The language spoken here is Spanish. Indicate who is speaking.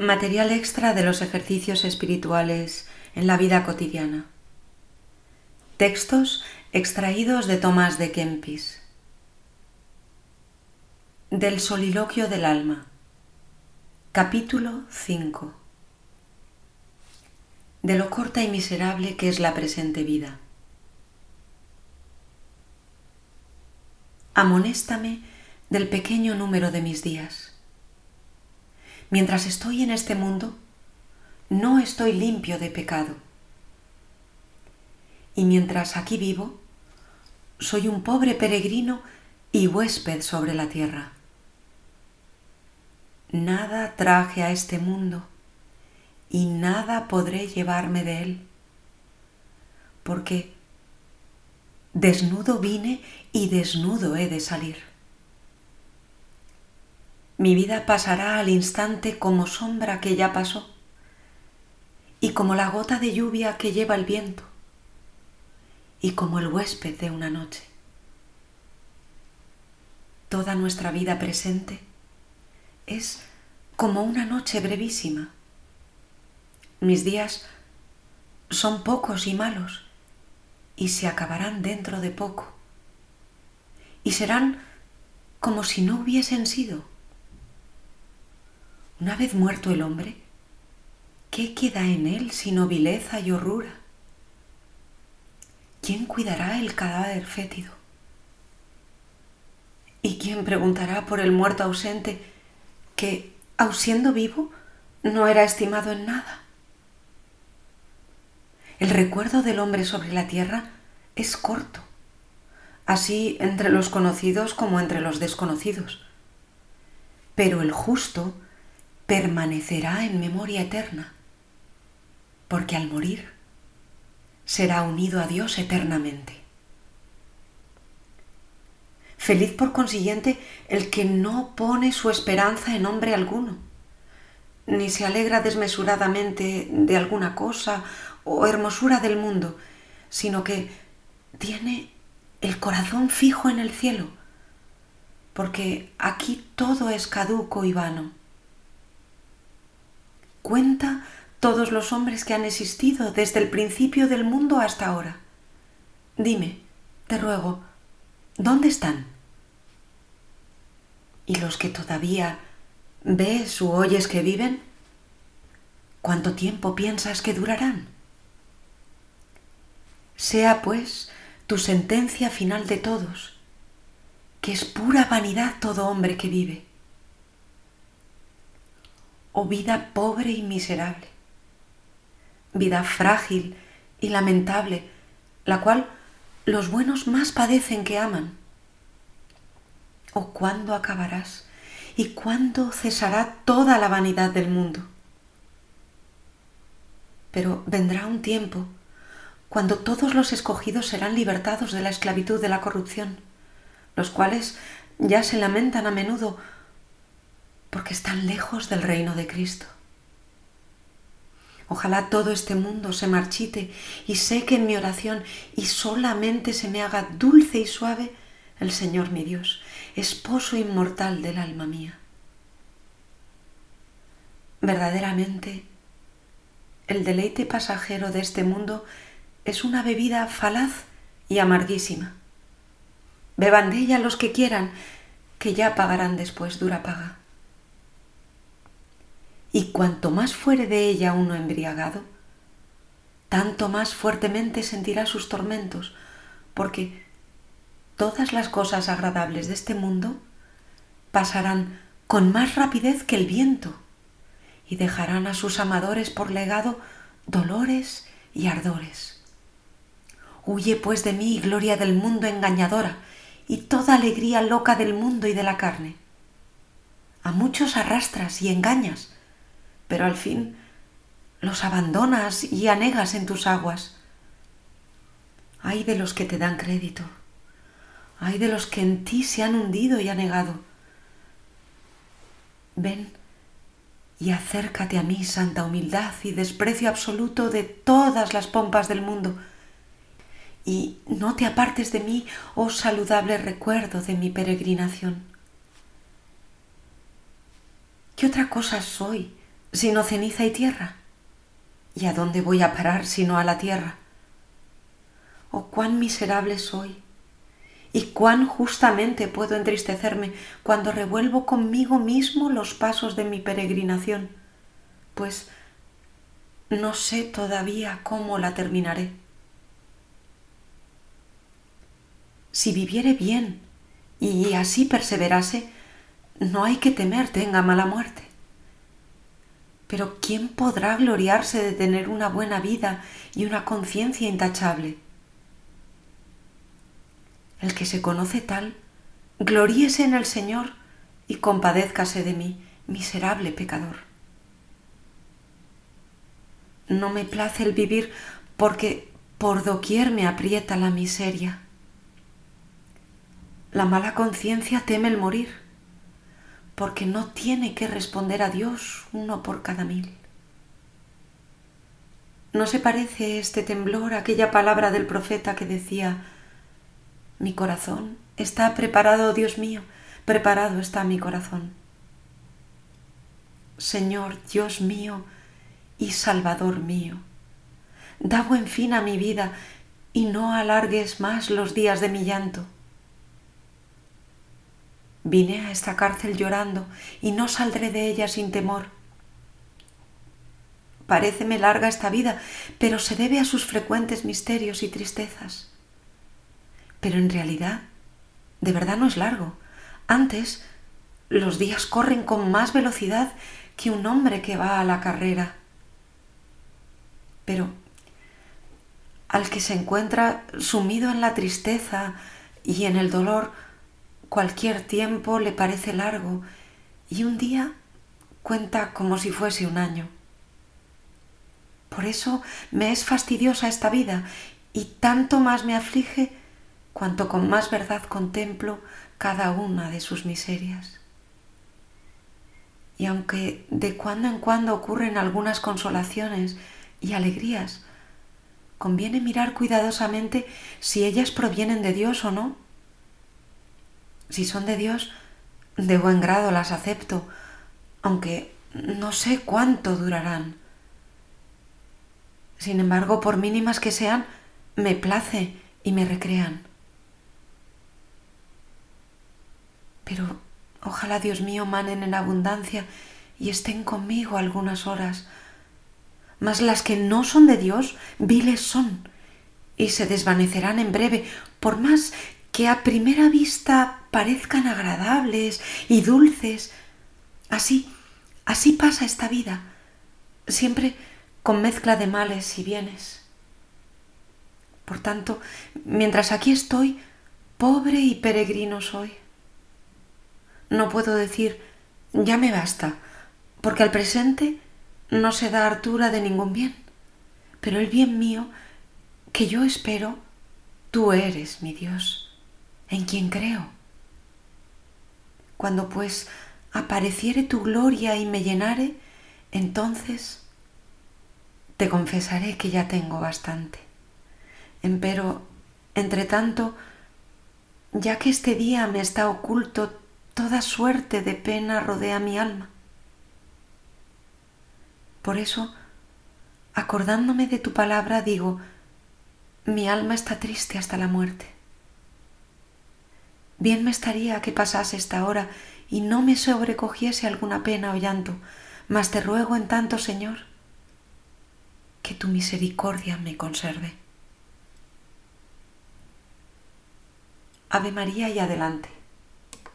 Speaker 1: Material extra de los ejercicios espirituales en la vida cotidiana. Textos extraídos de Tomás de Kempis. Del soliloquio del alma. Capítulo 5. De lo corta y miserable que es la presente vida. Amonéstame del pequeño número de mis días. Mientras estoy en este mundo, no estoy limpio de pecado. Y mientras aquí vivo, soy un pobre peregrino y huésped sobre la tierra. Nada traje a este mundo y nada podré llevarme de él, porque desnudo vine y desnudo he de salir. Mi vida pasará al instante como sombra que ya pasó y como la gota de lluvia que lleva el viento y como el huésped de una noche. Toda nuestra vida presente es como una noche brevísima. Mis días son pocos y malos y se acabarán dentro de poco y serán como si no hubiesen sido una vez muerto el hombre, ¿qué queda en él sino vileza y horrura? ¿Quién cuidará el cadáver fétido? ¿Y quién preguntará por el muerto ausente que, aun siendo vivo, no era estimado en nada? El recuerdo del hombre sobre la tierra es corto, así entre los conocidos como entre los desconocidos. Pero el justo permanecerá en memoria eterna, porque al morir será unido a Dios eternamente. Feliz por consiguiente el que no pone su esperanza en hombre alguno, ni se alegra desmesuradamente de alguna cosa o hermosura del mundo, sino que tiene el corazón fijo en el cielo, porque aquí todo es caduco y vano cuenta todos los hombres que han existido desde el principio del mundo hasta ahora. Dime, te ruego, ¿dónde están? ¿Y los que todavía ves u oyes que viven? ¿Cuánto tiempo piensas que durarán? Sea pues tu sentencia final de todos, que es pura vanidad todo hombre que vive o vida pobre y miserable, vida frágil y lamentable, la cual los buenos más padecen que aman. ¿O cuándo acabarás y cuándo cesará toda la vanidad del mundo? Pero vendrá un tiempo cuando todos los escogidos serán libertados de la esclavitud de la corrupción, los cuales ya se lamentan a menudo porque están lejos del reino de Cristo. Ojalá todo este mundo se marchite y seque en mi oración y solamente se me haga dulce y suave el Señor mi Dios, esposo inmortal del alma mía. Verdaderamente, el deleite pasajero de este mundo es una bebida falaz y amarguísima. Beban de ella los que quieran, que ya pagarán después dura paga y cuanto más fuere de ella uno embriagado, tanto más fuertemente sentirá sus tormentos, porque todas las cosas agradables de este mundo pasarán con más rapidez que el viento y dejarán a sus amadores por legado dolores y ardores. Huye pues de mí, gloria del mundo engañadora, y toda alegría loca del mundo y de la carne. A muchos arrastras y engañas, pero al fin los abandonas y anegas en tus aguas. Ay de los que te dan crédito, ay de los que en ti se han hundido y anegado. Ven y acércate a mí, santa humildad y desprecio absoluto de todas las pompas del mundo, y no te apartes de mí, oh saludable recuerdo de mi peregrinación. ¿Qué otra cosa soy sino ceniza y tierra? ¿Y a dónde voy a parar sino a la tierra? Oh, cuán miserable soy, y cuán justamente puedo entristecerme cuando revuelvo conmigo mismo los pasos de mi peregrinación, pues no sé todavía cómo la terminaré. Si viviere bien y así perseverase, no hay que temer tenga mala muerte. Pero ¿quién podrá gloriarse de tener una buena vida y una conciencia intachable? El que se conoce tal, gloríese en el Señor y compadézcase de mí, miserable pecador. No me place el vivir porque por doquier me aprieta la miseria. La mala conciencia teme el morir, porque no tiene que responder a Dios uno por cada mil. ¿No se parece este temblor a aquella palabra del profeta que decía, mi corazón está preparado, Dios mío, preparado está mi corazón? Señor, Dios mío y Salvador mío, da buen fin a mi vida y no alargues más los días de mi llanto Vine a esta cárcel llorando y no saldré de ella sin temor. Paréceme larga esta vida, pero se debe a sus frecuentes misterios y tristezas. Pero en realidad, de verdad no es largo. Antes, los días corren con más velocidad que un hombre que va a la carrera. Pero al que se encuentra sumido en la tristeza y en el dolor, Cualquier tiempo le parece largo y un día cuenta como si fuese un año. Por eso me es fastidiosa esta vida y tanto más me aflige cuanto con más verdad contemplo cada una de sus miserias. Y aunque de cuando en cuando ocurren algunas consolaciones y alegrías, conviene mirar cuidadosamente si ellas provienen de Dios o no si son de Dios, de buen grado las acepto, aunque no sé cuánto durarán. Sin embargo, por mínimas que sean, me place y me recrean. Pero ojalá, Dios mío, manen en abundancia y estén conmigo algunas horas. Mas las que no son de Dios, viles son, y se desvanecerán en breve, por más que a primera vista parezcan agradables y dulces. Así, así pasa esta vida, siempre con mezcla de males y bienes. Por tanto, mientras aquí estoy, pobre y peregrino soy. No puedo decir, ya me basta, porque al presente no se da hartura de ningún bien, pero el bien mío, que yo espero, tú eres mi Dios en quien creo. Cuando pues apareciere tu gloria y me llenare, entonces te confesaré que ya tengo bastante. Empero, entre tanto, ya que este día me está oculto, toda suerte de pena rodea mi alma. Por eso, acordándome de tu palabra, digo, mi alma está triste hasta la muerte. Bien me estaría que pasase esta hora y no me sobrecogiese alguna pena o llanto, mas te ruego en tanto, Señor, que tu misericordia me conserve. Ave María y adelante.